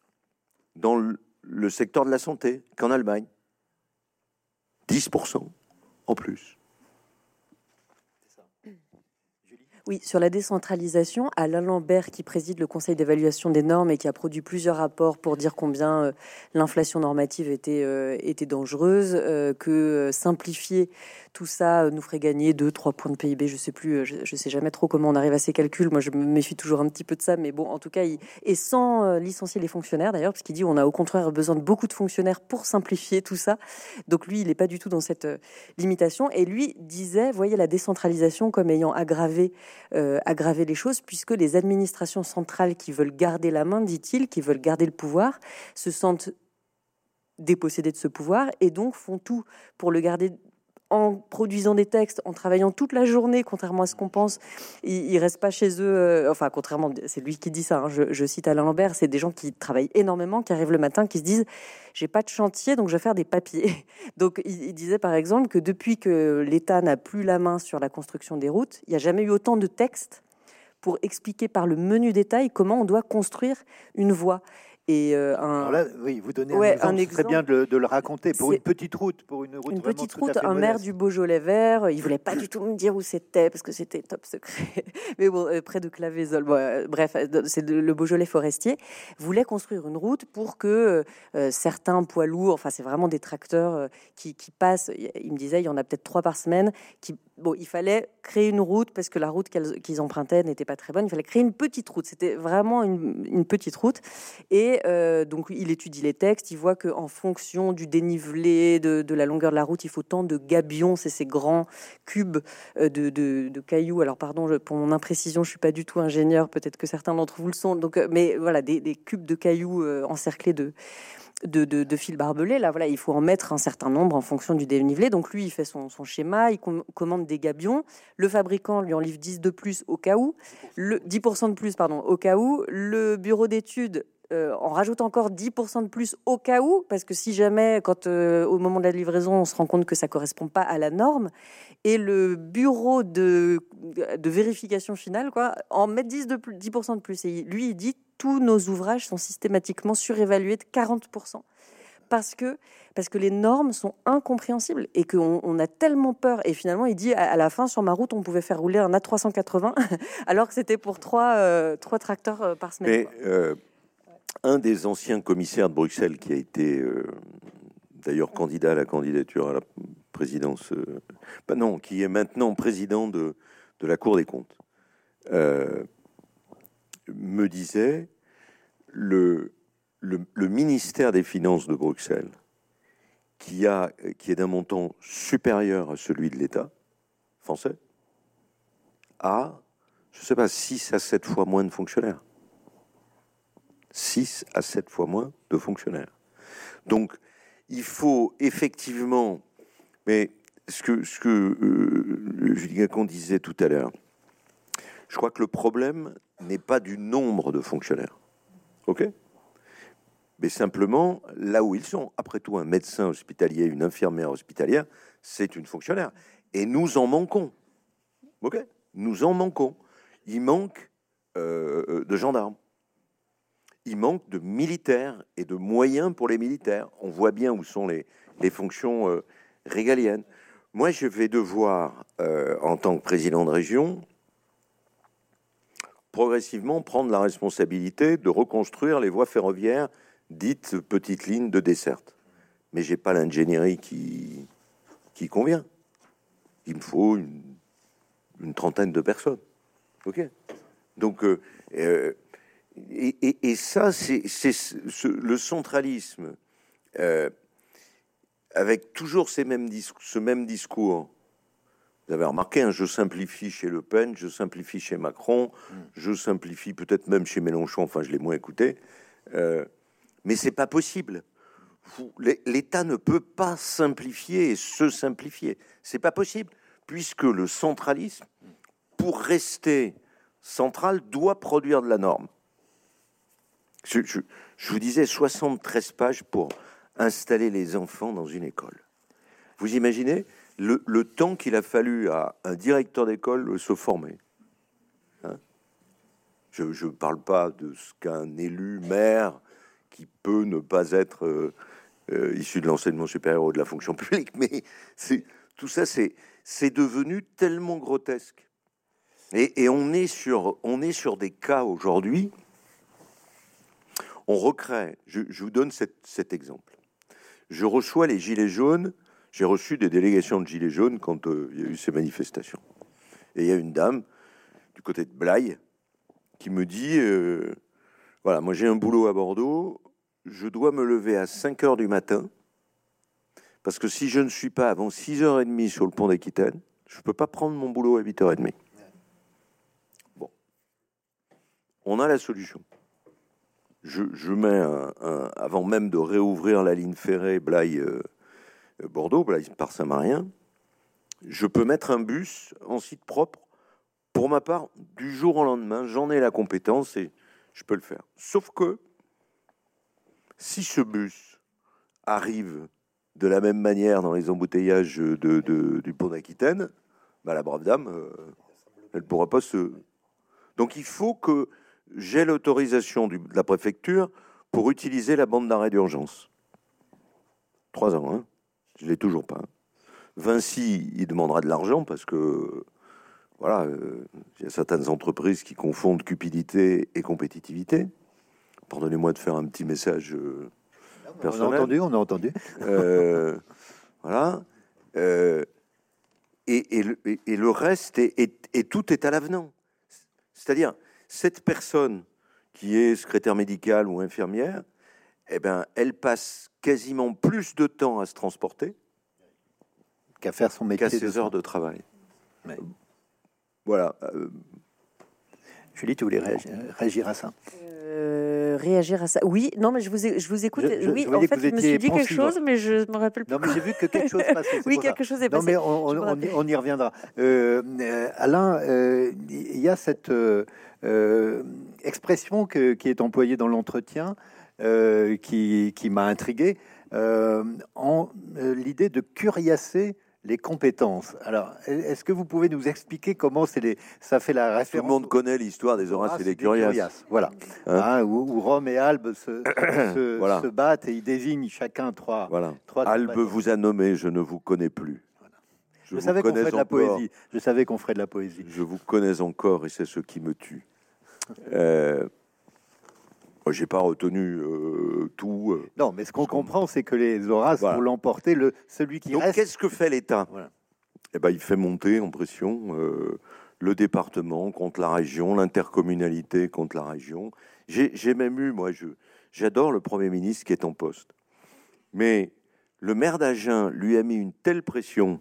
dans le secteur de la santé qu'en Allemagne. 10% en plus. Oui, sur la décentralisation, Alain Lambert, qui préside le Conseil d'évaluation des normes et qui a produit plusieurs rapports pour dire combien euh, l'inflation normative était, euh, était dangereuse, euh, que simplifier tout ça euh, nous ferait gagner 2-3 points de PIB, je sais plus, euh, je, ne sais jamais trop comment on arrive à ces calculs. Moi, je me méfie toujours un petit peu de ça, mais bon, en tout cas, il, et sans euh, licencier les fonctionnaires d'ailleurs, parce qu'il dit on a au contraire besoin de beaucoup de fonctionnaires pour simplifier tout ça. Donc lui, il n'est pas du tout dans cette limitation. Et lui disait, voyez la décentralisation comme ayant aggravé, aggravé les choses, puisque les administrations centrales qui veulent garder la main, dit-il, qui veulent garder le pouvoir, se sentent dépossédés de ce pouvoir et donc font tout pour le garder en produisant des textes, en travaillant toute la journée, contrairement à ce qu'on pense, ils, ne restent pas chez eux. Euh, enfin, contrairement, c'est lui qui dit ça. Hein, je, cite Alain Lambert, c'est des gens qui travaillent énormément, qui arrivent le matin, qui se disent j'ai pas de chantier, donc je vais faire des papiers. donc, il, disait par exemple que depuis que l'État n'a plus la main sur la construction des routes, il n'y a jamais eu autant de textes pour expliquer par le menu détail comment on doit construire une voie. Et euh, un, là, oui, vous donnez un, exemple, Très bien de, le raconter pour une petite route, pour une route. Une petite route, un maire du Beaujolais vert. Il voulait pas du tout me dire où c'était parce que c'était top secret. Mais bon, euh, près de Clavezol. Euh, bref, c'est le Beaujolais forestier voulait construire une route pour que certains poids lourds, enfin c'est vraiment des tracteurs qui, qui, passent. Il me disait, il y en a peut-être trois par semaine qui bon, il fallait créer une route parce que la route qu'ils empruntaient n'était pas très bonne. Il fallait créer une petite route. C'était vraiment une, petite route. Et euh, donc, il étudie les textes. Il voit qu'en fonction du dénivelé, de, la longueur de la route, il faut tant de gabions. C'est ces grands cubes euh, de, cailloux. Alors, pardon pour mon imprécision, je suis pas du tout ingénieur. Peut-être que certains d'entre vous le sont. Donc, euh, mais voilà, des, des cubes de cailloux encerclés de de, fils barbelés. Là, voilà, il faut en mettre un certain nombre en fonction du dénivelé. Donc lui, il fait son, schéma, il commande des gabions. Le fabricant lui en livre 10 de plus au cas où, le 10% de plus, pardon, au cas où. Le bureau d'études euh, en rajoute encore 10% de plus au cas où, parce que si jamais, quand euh, au moment de la livraison, on se rend compte que ça correspond pas à la norme, et le bureau de, de vérification finale, quoi, en met 10 de 10% de plus. Et lui, il dit tous nos ouvrages sont systématiquement surévalués de 40% parce que, parce que les normes sont incompréhensibles et qu'on on a tellement peur. Et finalement, il dit à, la fin, sur ma route, on pouvait faire rouler un A380 alors que c'était pour trois, euh, trois tracteurs euh, par semaine. Mais euh, un des anciens commissaires de Bruxelles qui a été d'ailleurs candidat à la candidature à la présidence, non, qui est maintenant président de, de la Cour des comptes, me disait le, le, ministère des Finances de Bruxelles, qui, a, qui est d'un montant supérieur à celui de l'État français, a, je ne sais pas, 6 à 7 fois moins de fonctionnaires. 6 à 7 fois moins de fonctionnaires. Donc, il faut effectivement, mais ce que, ce que euh, Julien Gacon disait tout à l'heure, je crois que le problème n'est pas du nombre de fonctionnaires. OK? Mais simplement là où ils sont. Après tout, un médecin hospitalier, une infirmière hospitalière, c'est une fonctionnaire. Et nous en manquons. OK? Nous en manquons. Il manque euh, de gendarmes. Il manque de militaires et de moyens pour les militaires. On voit bien où sont les, les fonctions euh, régaliennes. Moi, je vais devoir, en tant que président de région, progressivement prendre la responsabilité de reconstruire les voies ferroviaires dites petites lignes de desserte. Mais j'ai pas l'ingénierie qui, qui convient. Il me faut une, trentaine de personnes. OK? Donc, euh, euh, et, ça, c'est le centralisme, euh, avec toujours ces mêmes ce même discours. Vous avez remarqué, hein, je simplifie chez Le Pen, je simplifie chez Macron, mm. je simplifie peut-être même chez Mélenchon, enfin je l'ai moins écouté. Mais c'est pas possible. L'État ne peut pas simplifier et se simplifier. C'est pas possible, puisque le centralisme, pour rester central, doit produire de la norme. Je, vous disais 73 pages pour installer les enfants dans une école. Vous imaginez le, temps qu'il a fallu à un directeur d'école se former. Hein? Je ne parle pas de ce qu'un élu maire qui peut ne pas être euh, euh, issu de l'enseignement supérieur ou de la fonction publique, mais tout ça, c'est devenu tellement grotesque. Et, on est sur des cas aujourd'hui. On recrée. Je, vous donne cet exemple. Je reçois les gilets jaunes. J'ai reçu des délégations de gilets jaunes quand euh, il y a eu ces manifestations. Et il y a une dame du côté de Blaye qui me dit voilà, moi j'ai un boulot à Bordeaux, je dois me lever à 5 heures du matin, parce que si je ne suis pas avant 6h30 sur le pont d'Aquitaine, je ne peux pas prendre mon boulot à 8h30. Bon. On a la solution. Je, mets un, avant même de réouvrir la ligne ferrée Blaye-Bordeaux, euh, Blaye par Saint-Marien, je peux mettre un bus en site propre. Pour ma part, du jour au lendemain, j'en ai la compétence et je peux le faire. Sauf que si ce bus arrive de la même manière dans les embouteillages du pont d'Aquitaine, bah, la brave dame, euh, elle ne pourra pas se... Donc il faut que j'ai l'autorisation de la préfecture pour utiliser la bande d'arrêt d'urgence. Trois ans, hein je l'ai toujours pas. Vinci, il demandera de l'argent parce que voilà, euh, il y a certaines entreprises qui confondent cupidité et compétitivité. Pardonnez-moi de faire un petit message personnel. On a entendu, on a entendu. Euh, voilà. Euh, et, le, reste, et tout est à l'avenant. C'est-à-dire, cette personne qui est secrétaire médicale ou infirmière, eh ben, elle passe quasiment plus de temps à se transporter qu'à faire son métier. Qu'à ses heures de travail. Voilà. Euh, Julie, tu voulais réagir, à ça? Euh, Réagir à ça Oui, non, mais je vous, je vous écoute. oui, en fait, je me suis dit quelque chose, mais je ne me rappelle plus. Non, mais j'ai vu que quelque chose passait. oui, quelque chose est passé. Non, mais on, y reviendra. Euh, Alain, il y a cette expression qui est employée dans l'entretien qui, qui m'a intrigué, en l'idée de curiasser les compétences. Alors, est-ce que vous pouvez nous expliquer comment c'est les, ça fait la référence Tout le monde connaît l'histoire des Horaces et des Curias. Voilà. Hein hein, où, Rome et Albe se, se, battent et ils désignent chacun trois. Voilà. Albe vous a nommé, je ne vous connais plus. Je, savais qu'on ferait de la poésie. Je savais qu'on ferait de la poésie. Je vous connais encore et c'est ce qui me tue. Euh, j'ai pas retenu euh, tout. Euh, non, mais ce qu'on comprend, c'est que les Horaces vont l'emporter. Le celui qui Donc, qu'est-ce que fait l'État? Eh ben, il fait monter en pression euh, le département contre la région, l'intercommunalité contre la région. J'ai même eu, moi, je j'adore le Premier ministre qui est en poste, mais le maire d'Agen lui a mis une telle pression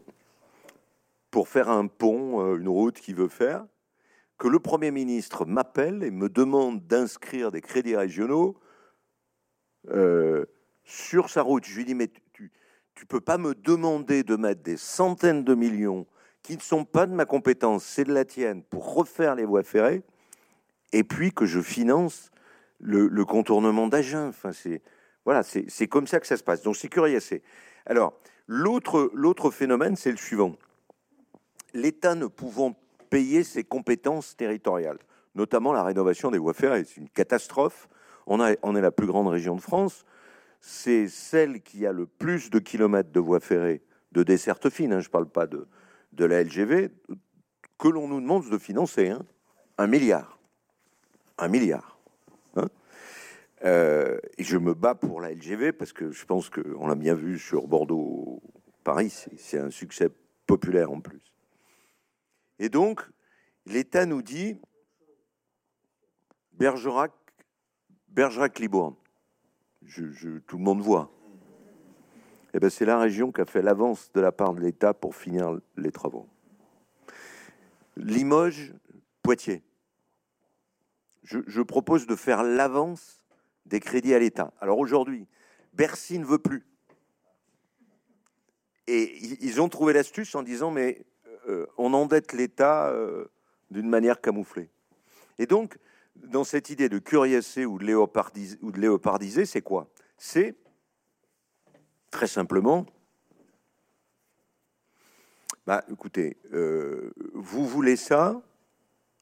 pour faire un pont, une route qu'il veut faire, que le Premier ministre m'appelle et me demande d'inscrire des crédits régionaux euh, sur sa route. Je lui dis, mais tu ne peux pas me demander de mettre des centaines de millions qui ne sont pas de ma compétence, c'est de la tienne, pour refaire les voies ferrées, et puis que je finance le, contournement d'Agen. Enfin, c'est voilà, c'est comme ça que ça se passe. Donc c'est curieux. Alors l'autre phénomène, c'est le suivant. L'État ne pouvant payer ses compétences territoriales, notamment la rénovation des voies ferrées. C'est une catastrophe. On, est la plus grande région de France. C'est celle qui a le plus de kilomètres de voies ferrées, de desserte fine, hein, je ne parle pas de, de la LGV, que l'on nous demande de financer. Hein. un milliard. Un milliard. Hein. Euh, et je me bats pour la LGV parce que je pense qu'on l'a bien vu sur Bordeaux-Paris, c'est un succès populaire en plus. Et donc, l'État nous dit Bergerac, Bergerac-Libourne. Je, tout le monde voit. Eh ben, c'est la région qui a fait l'avance de la part de l'État pour finir les travaux. Limoges, Poitiers. Je, je propose de faire l'avance des crédits à l'État. Alors aujourd'hui, Bercy ne veut plus. Et ils ont trouvé l'astuce en disant mais euh, on endette l'État euh, d'une manière camouflée. Et donc, dans cette idée de curiosité ou de léopardiser, c'est quoi? C'est très simplement, bah, écoutez, euh, vous voulez ça,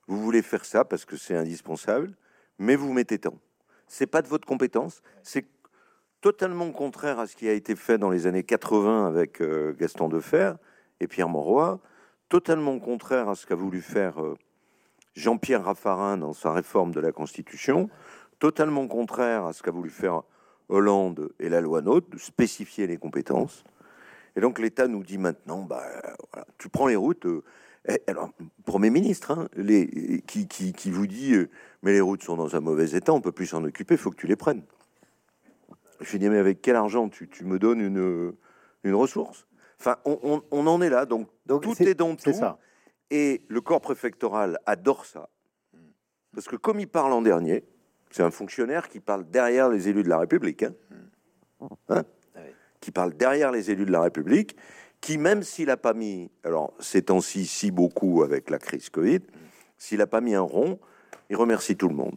vous voulez faire ça parce que c'est indispensable, mais vous mettez tant. C'est pas de votre compétence, c'est totalement contraire à ce qui a été fait dans les années 80 avec Gaston Defer et Pierre Mauroy totalement contraire à ce qu'a voulu faire euh, Jean-Pierre Raffarin dans sa réforme de la Constitution, totalement contraire à ce qu'a voulu faire Hollande et la loi NOTE, de spécifier les compétences. Et donc l'État nous dit maintenant, bah, tu prends les routes. Euh, alors, Premier ministre, hein, les, qui, vous dit, euh, mais les routes sont dans un mauvais état, on peut plus s'en occuper, il faut que tu les prennes. Je lui dis, mais avec quel argent tu, me donnes une ressource? Enfin, on, en est là. Donc, tout est, dans tout. Ça. Et le corps préfectoral adore ça. Parce que comme il parle en dernier, c'est un fonctionnaire qui parle derrière les élus de la République. Hein, hein ah qui parle derrière les élus de la République, qui, même s'il n'a pas mis, alors ces temps-ci, si beaucoup avec la crise Covid, s'il n'a pas mis un rond, il remercie tout le monde.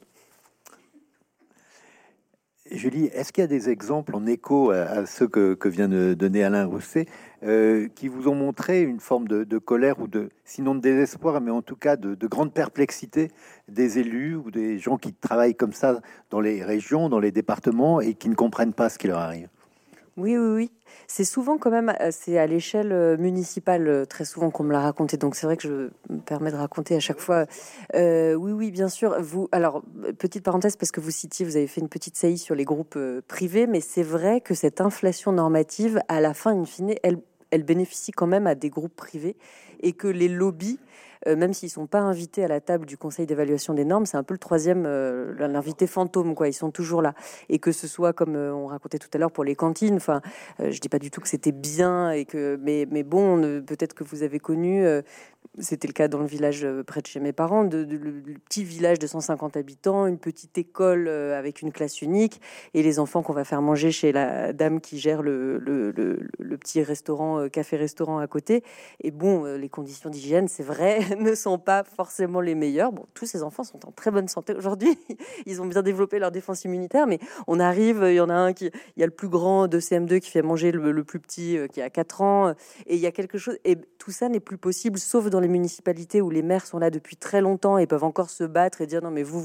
Julie, est-ce qu'il y a des exemples en écho à, ceux que, vient de donner Alain Rousset euh, qui vous ont montré une forme de, colère ou de, sinon de désespoir, mais en tout cas de, de, grande perplexité des élus ou des gens qui travaillent comme ça dans les régions, dans les départements et qui ne comprennent pas ce qui leur arrive? Oui, oui, oui. C'est souvent quand même, euh, c'est à l'échelle euh, municipale euh, très souvent qu'on me l'a raconté. Donc c'est vrai que je me permets de raconter à chaque fois. oui, oui, bien sûr. Vous, alors petite parenthèse parce que vous citiez, vous avez fait une petite saillie sur les groupes privés, mais c'est vrai que cette inflation normative, à la fin, in fine, elle, elle bénéficie quand même à des groupes privés et que les lobbies même s'ils sont pas invités à la table du Conseil d'évaluation des normes, c'est un peu le troisième, euh, l'invité fantôme, quoi. Ils sont toujours là. Et que ce soit comme euh, on racontait tout à l'heure pour les cantines. Enfin, je dis pas du tout que c'était bien et que, mais, mais bon, peut-être que vous avez connu c'était le cas dans le village euh, près de chez mes parents, de, le, petit village de 150 habitants, une petite école euh, avec une classe unique, et les enfants qu'on va faire manger chez la dame qui gère le, le petit restaurant, euh, café-restaurant à côté. Et bon, les conditions d'hygiène, c'est vrai, ne sont pas forcément les meilleures. Bon, tous ces enfants sont en très bonne santé aujourd'hui. Ils ont bien développé leur défense immunitaire, mais on arrive, il y en a un qui, il y a le plus grand de CM2 qui fait manger le, plus petit qui a 4 ans, et il y a quelque chose, et tout ça n'est plus possible, sauf dans les municipalités où les maires sont là depuis très longtemps et peuvent encore se battre et dire non mais vous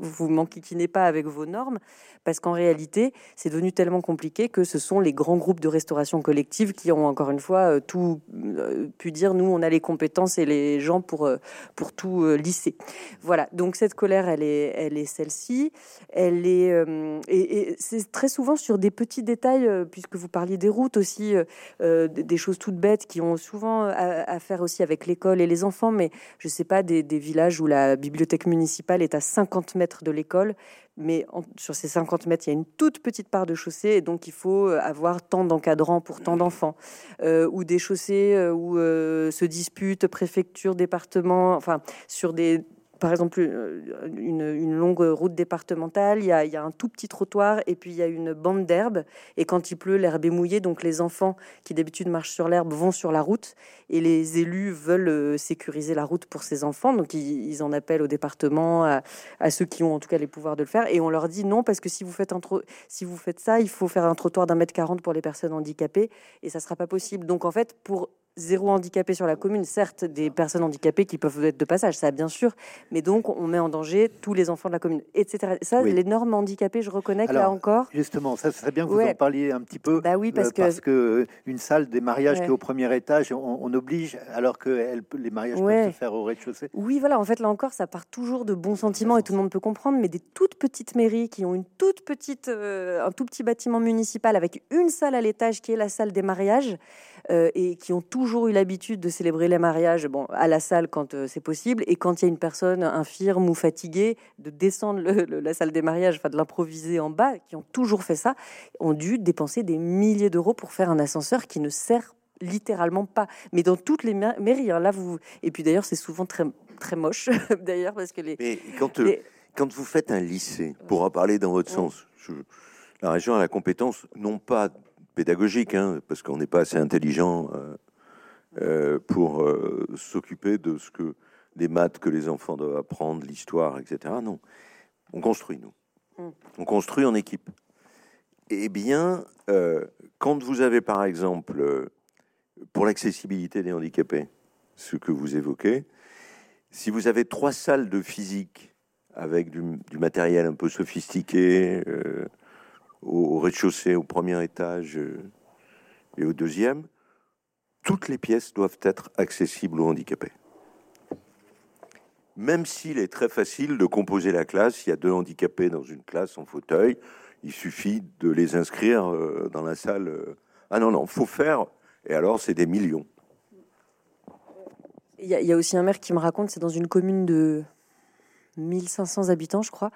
vous m'enquiquinez pas avec vos normes parce qu'en réalité c'est devenu tellement compliqué que ce sont les grands groupes de restauration collective qui ont encore une fois euh, tout euh, pu dire nous on a les compétences et les gens pour euh, pour tout lisser. Voilà. Donc cette colère elle est elle est celle-ci. Elle est et, c'est très souvent sur des petits détails puisque vous parliez des routes aussi des choses toutes bêtes qui ont souvent à, faire aussi avec l'école et les enfants, mais je sais pas, des, villages où la bibliothèque municipale est à 50 mètres de l'école, mais sur ces 50 mètres, il y a une toute petite part de chaussée, et donc il faut euh, avoir tant d'encadrants pour tant d'enfants, euh, ou des chaussées euh, où se disputent préfecture, département, enfin, sur des par exemple, euh, une, longue route départementale, il y, a, un tout petit trottoir et puis il y a une bande d'herbe. Et quand il pleut, l'herbe est mouillée, donc les enfants qui d'habitude marchent sur l'herbe vont sur la route et les élus veulent euh, sécuriser la route pour ces enfants. Donc ils, en appellent au département, à, ceux qui ont en tout cas les pouvoirs de le faire. Et on leur dit non, parce que si vous faites, si vous faites ça, il faut faire un trottoir d'un mètre quarante pour les personnes handicapées et ça ne sera pas possible. Donc en fait, pour zéro handicapé sur la commune, certes des personnes handicapées qui peuvent être de passage, ça bien sûr, mais donc on met en danger tous les enfants de la commune, etc. Ça, les normes handicapées, je reconnais que là encore. Justement, ça serait bien que vous en parliez un petit peu. Bah oui, parce, euh, que... parce que une salle des mariages qui est au premier étage, on, oblige, alors que elle, les mariages peuvent se faire au rez-de-chaussée. Oui, voilà, en fait là encore, ça part toujours de bons sentiments et tout le monde peut comprendre, mais des toutes petites mairies qui ont une toute petite, euh, un tout petit bâtiment municipal avec une salle à l'étage qui est la salle des mariages. Euh, et qui ont toujours eu l'habitude de célébrer les mariages bon, à la salle quand euh, c'est possible, et quand il y a une personne infirme ou fatiguée, de descendre la salle des mariages, enfin de l'improviser en bas, qui ont toujours fait ça, ont dû dépenser des milliers d'euros pour faire un ascenseur qui ne sert littéralement pas. Mais dans toutes les mairies, hein, là vous. Et puis d'ailleurs, c'est souvent très très moche, d'ailleurs, parce que les. Mais quand, euh, quand vous faites un lycée, pour en parler dans votre sens, la région a la compétence non pas pédagogique, hein, parce qu'on n'est pas assez intelligent euh, euh, pour euh, s'occuper de ce que des maths que les enfants doivent apprendre, l'histoire, etc. Non, on construit nous, mm. on construit en équipe. Eh bien, quand vous avez par exemple pour l'accessibilité des handicapés, ce que vous évoquez, si vous avez trois salles de physique avec du, du matériel un peu sophistiqué, au, rez-de-chaussée, au premier étage euh, et au deuxième, toutes les pièces doivent être accessibles aux handicapés. Même s'il est très facile de composer la classe, il y a deux handicapés dans une classe en fauteuil, il suffit de les inscrire euh, dans la salle. Euh. Ah non, non, faut faire, et alors c'est des millions. Il y, y, a aussi un maire qui me raconte, c'est dans une commune de 1500 habitants, je crois.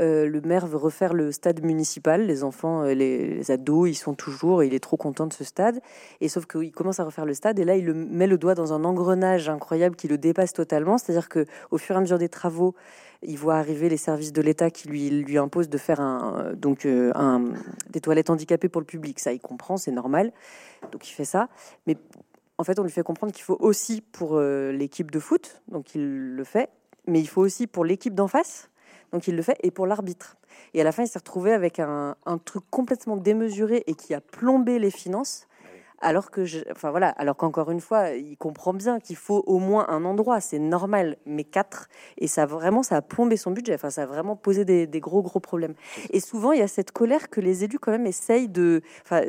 Euh, le maire veut refaire le stade municipal. Les enfants, euh, les, ados, ils sont toujours. il est trop content de ce stade. Et sauf qu'il commence à refaire le stade. Et là, il met le doigt dans un engrenage incroyable qui le dépasse totalement. C'est-à-dire que au fur et à mesure des travaux, il voit arriver les services de l'État qui lui, imposent de faire donc, euh, un, des toilettes handicapées pour le public. Ça, il comprend, c'est normal. Donc, il fait ça. Mais en fait, on lui fait comprendre qu'il faut aussi pour l'équipe de foot. Donc, il le fait. Mais il faut aussi pour l'équipe d'en face donc il le fait, et pour l'arbitre. Et à la fin, il s'est retrouvé avec un, un, truc complètement démesuré et qui a plombé les finances alors que, je, enfin voilà, alors qu'encore une fois, il comprend bien qu'il faut au moins un endroit, c'est normal, mais quatre, et ça vraiment, ça a plombé son budget. Enfin, ça a vraiment posé des, gros gros problèmes. Et souvent, il y a cette colère que les élus quand même essayent de, enfin,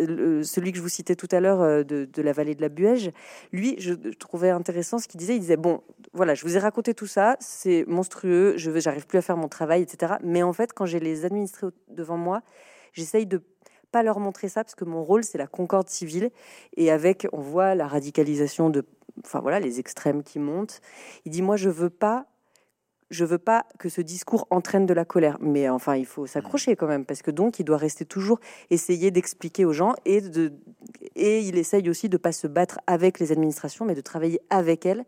celui que je vous citais tout à l'heure euh, de, la vallée de la Buège, lui, je, trouvais intéressant ce qu'il disait. Il disait bon, voilà, je vous ai raconté tout ça, c'est monstrueux, je j'arrive plus à faire mon travail, etc. Mais en fait, quand j'ai les administrés devant moi, j'essaye de pas leur montrer ça parce que mon rôle c'est la concorde civile. Et avec on voit la radicalisation de enfin voilà les extrêmes qui montent. Il dit moi je veux pas je veux pas que ce discours entraîne de la colère, mais enfin il faut s'accrocher quand même parce que donc il doit rester toujours essayer d'expliquer aux gens et de et il essaye aussi de pas se battre avec les administrations mais de travailler avec elles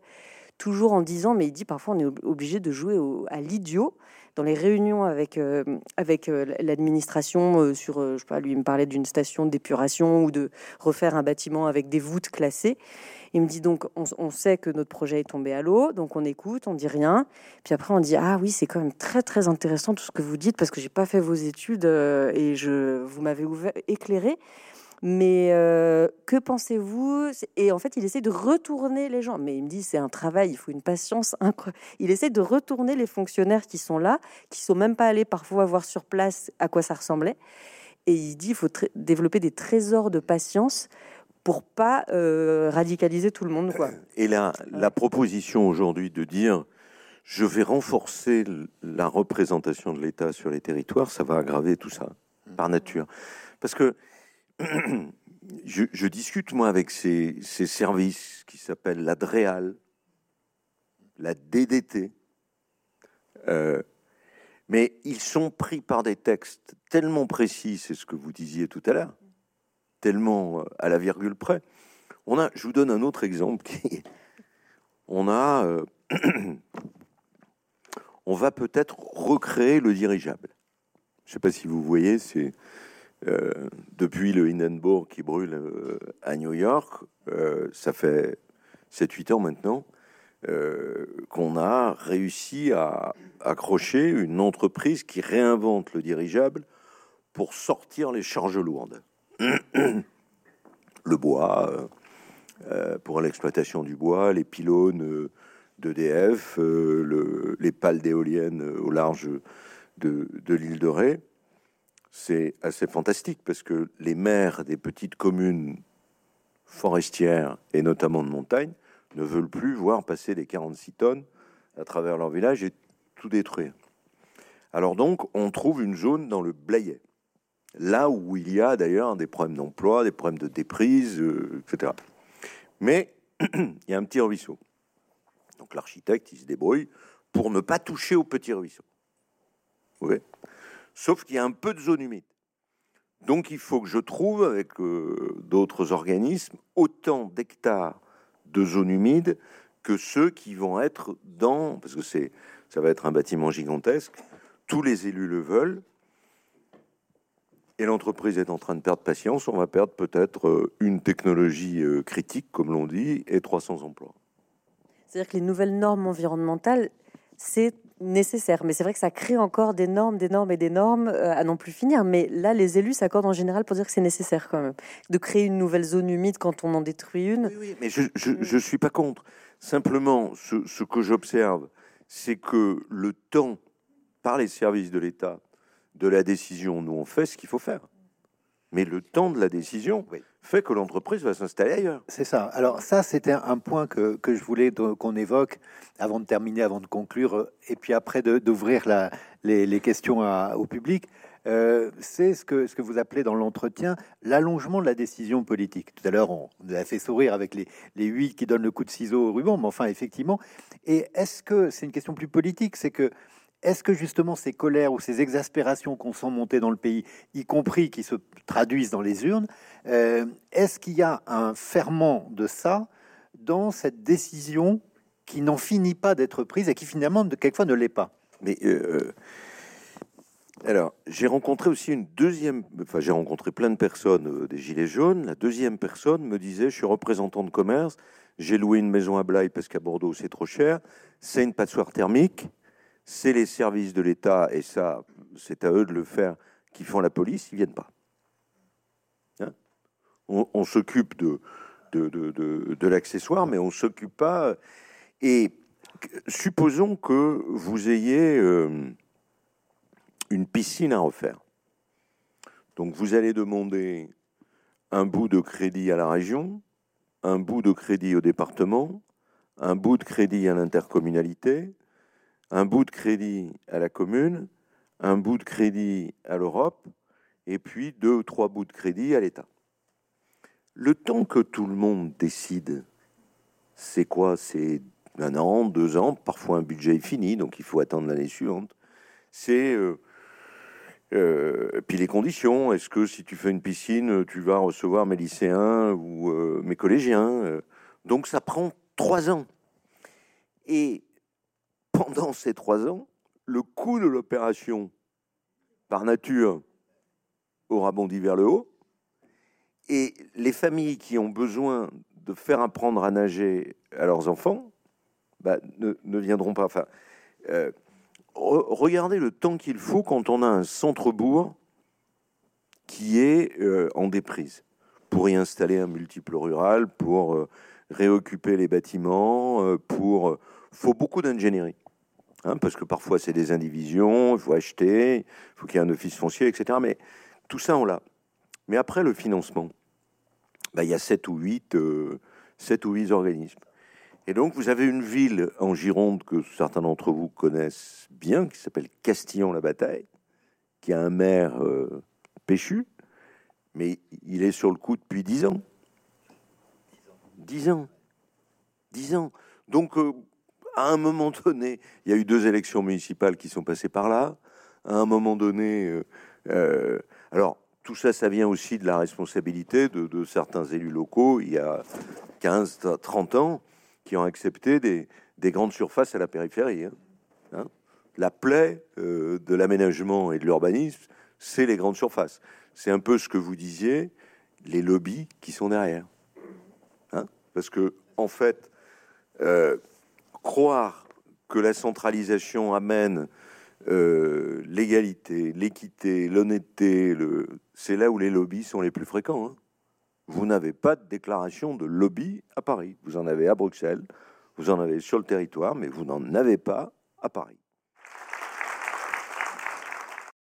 toujours en disant, mais il dit parfois on est obligé de jouer à l'idiot dans les réunions avec, euh, avec euh, l'administration euh, sur, je sais pas, lui il me parlait d'une station d'épuration ou de refaire un bâtiment avec des voûtes classées. Il me dit donc, on, sait que notre projet est tombé à l'eau, donc on écoute, on dit rien. Puis après, on dit, ah oui, c'est quand même très, très intéressant tout ce que vous dites parce que j'ai pas fait vos études et je, vous m'avez éclairé. Mais euh, que pensez-vous? Et en fait, il essaie de retourner les gens. Mais il me dit, c'est un travail, il faut une patience incroyable. Il essaie de retourner les fonctionnaires qui sont là, qui sont même pas allés parfois voir sur place à quoi ça ressemblait. Et il dit, il faut développer des trésors de patience pour pas euh, radicaliser tout le monde. Et la, la proposition aujourd'hui de dire, je vais renforcer la représentation de l'État sur les territoires, ça va aggraver tout ça, par nature. Parce que je, discute moi avec ces, services qui s'appellent la DREAL, la DDT, euh, mais ils sont pris par des textes tellement précis, c'est ce que vous disiez tout à l'heure, tellement euh, à la virgule près. On a, je vous donne un autre exemple on a, euh, on va peut-être recréer le dirigeable. Je ne sais pas si vous voyez, c'est depuis le Hindenburg qui brûle euh, à New York, euh, ça fait 7-8 ans maintenant qu'on a réussi à accrocher une entreprise qui réinvente le dirigeable pour sortir les charges lourdes. le bois, pour l'exploitation du bois, les pylônes d'EDF, les pales d'éoliennes au large de l'île de Ré c'est assez fantastique parce que les maires des petites communes forestières et notamment de montagne ne veulent plus voir passer les 46 tonnes à travers leur village et tout détruire. Alors donc, on trouve une zone dans le Blayet, là où il y a d'ailleurs des problèmes d'emploi, des problèmes de déprise, euh, etc. Mais il y a un petit ruisseau. Donc l'architecte, il se débrouille pour ne pas toucher au petit ruisseau. Oui sauf qu'il y a un peu de zone humide. Donc il faut que je trouve, avec euh, d'autres organismes, autant d'hectares de zone humide que ceux qui vont être dans, parce que c'est, ça va être un bâtiment gigantesque, tous les élus le veulent, et l'entreprise est en train de perdre patience, on va perdre peut-être euh, une technologie euh, critique, comme l'on dit, et 300 emplois. C'est-à-dire que les nouvelles normes environnementales, c'est nécessaire. Mais c'est vrai que ça crée encore des normes, des normes et des normes euh, à non plus finir. Mais là, les élus s'accordent en général pour dire que c'est nécessaire quand même de créer une nouvelle zone humide quand on en détruit une. Oui, mais je ne suis pas contre. Simplement, ce, ce que j'observe, c'est que le temps, par les services de l'État, de la décision, nous on fait ce qu'il faut faire. Mais le temps de la décision, oui fait que l'entreprise va s'installer ailleurs. C'est ça. Alors ça, c'était un point que, que je voulais qu'on évoque avant de terminer, avant de conclure, et puis après d'ouvrir les, les, questions au public. Euh, c'est ce que, ce que vous appelez dans l'entretien l'allongement de la décision politique. Tout à l'heure, on vous a fait sourire avec les, les huit qui donnent le coup de ciseau au ruban, mais enfin, effectivement. Et est-ce que c'est une question plus politique? C'est que est-ce que justement ces colères ou ces exaspérations qu'on sent monter dans le pays, y compris qui se traduisent dans les urnes, euh, est-ce qu'il y a un ferment de ça dans cette décision qui n'en finit pas d'être prise et qui finalement quelquefois ne l'est pas? Mais euh, alors, j'ai rencontré aussi une deuxième, enfin j'ai rencontré plein de personnes euh, des Gilets jaunes. La deuxième personne me disait, je suis représentant de commerce, j'ai loué une maison à Blaye parce qu'à Bordeaux c'est trop cher, c'est une passoire thermique c'est les services de l'État, et ça, c'est à eux de le faire, qui font la police, ils viennent pas. Hein? On, s'occupe de, l'accessoire, mais on s'occupe pas. Et supposons que vous ayez euh, une piscine à refaire. Donc vous allez demander un bout de crédit à la région, un bout de crédit au département, un bout de crédit à l'intercommunalité, un bout de crédit à la commune, un bout de crédit à l'Europe, et puis deux ou trois bouts de crédit à l'État. Le temps que tout le monde décide, c'est quoi? C'est un an, deux ans, parfois un budget est fini, donc il faut attendre l'année suivante. C'est euh, euh, puis les conditions. Est-ce que si tu fais une piscine, tu vas recevoir mes lycéens ou euh, mes collégiens? Donc ça prend trois ans. Et pendant ces trois ans, le coût de l'opération, par nature, aura bondi vers le haut. Et les familles qui ont besoin de faire apprendre à nager à leurs enfants bah, ne, viendront pas. Enfin, euh, regardez le temps qu'il faut quand on a un centre-bourg qui est euh, en déprise pour y installer un multiple rural, pour euh, réoccuper les bâtiments, pour faut beaucoup d'ingénierie. Hein, parce que parfois c'est des indivisions, il faut acheter, il faut qu'il y ait un office foncier, etc. Mais tout ça, on l'a. Mais après le financement, bah, il y a 7 ou 8, euh, ou 8 organismes. Et donc, vous avez une ville en Gironde que certains d'entre vous connaissent bien, qui s'appelle Castillon-la-Bataille, qui a un maire euh, péchu, mais il est sur le coup depuis 10 ans. 10 ans. 10 ans. Donc, euh, à un moment donné, il y a eu deux élections municipales qui sont passées par là. À un moment donné, alors, tout ça, ça vient aussi de la responsabilité de, certains élus locaux, il y a 15, 30 ans, qui ont accepté des, grandes surfaces à la périphérie. Hein. Hein? la plaie euh, de l'aménagement et de l'urbanisme, c'est les grandes surfaces. C'est un peu ce que vous disiez, les lobbies qui sont derrière. Hein? Parce que, en fait, euh, croire que la centralisation amène euh, l'égalité, l'équité, l'honnêteté, c'est là où les lobbies sont les plus fréquents. Hein. Vous n'avez pas de déclaration de lobby à Paris. Vous en avez à Bruxelles, vous en avez sur le territoire, mais vous n'en avez pas à Paris.